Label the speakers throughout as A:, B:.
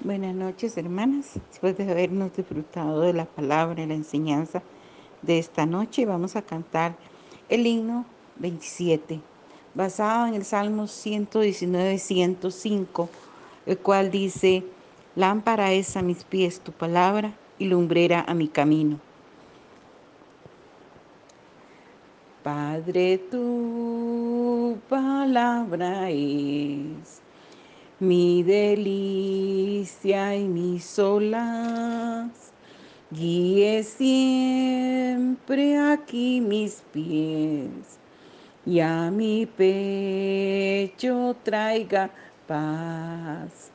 A: Buenas noches, hermanas. Después de habernos disfrutado de la palabra y la enseñanza de esta noche, vamos a cantar el himno 27, basado en el Salmo 119, 105, el cual dice, Lámpara es a mis pies tu palabra y lumbrera a mi camino. Padre, tu palabra es mi delicia y mis olas. Guíe siempre aquí mis pies y a mi pecho traiga paz.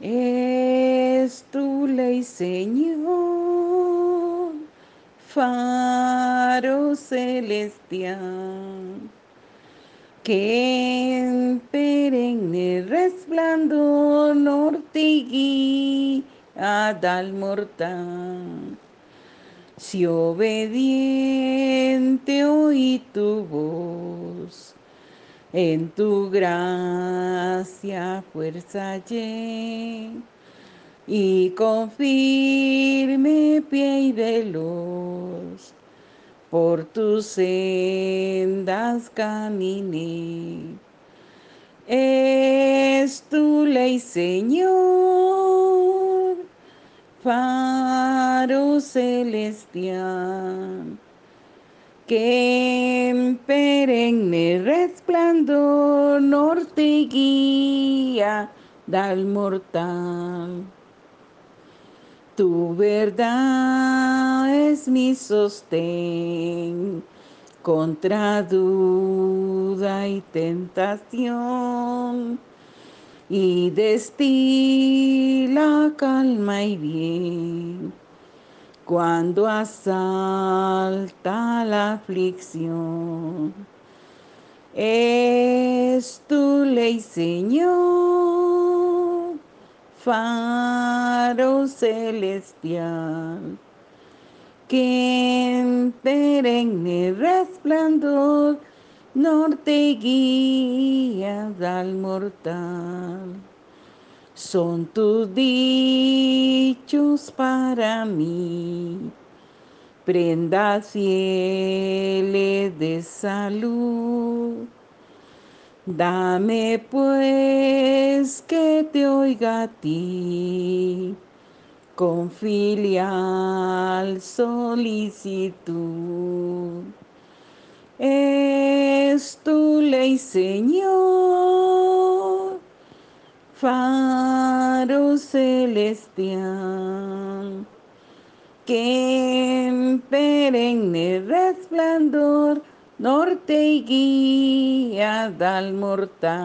A: Es tu ley, Señor, faro celestial que en perenne resplandor norte y guía al mortal. Si obediente oí tu voz, en tu gracia fuerza y con firme pie y veloz por tus sendas caminé. Es tu ley, Señor, faro celestial, que en perenne resplandor norte guía al mortal. Tu verdad es mi sostén contra duda y tentación y destila calma y bien cuando asalta la aflicción. Es tu ley, Señor faro celestial, que en perenne resplandor norte guía al mortal. Son tus dichos para mí, prendas fieles de salud. Dame pues que te oiga a ti con filial solicitud. Es tu ley, Señor, faro celestial, que en perenne resplandor norte y guía al mortal.